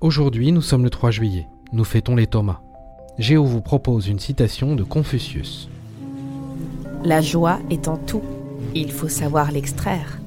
Aujourd'hui, nous sommes le 3 juillet. Nous fêtons les Thomas. Géo vous propose une citation de Confucius. La joie est en tout. Il faut savoir l'extraire.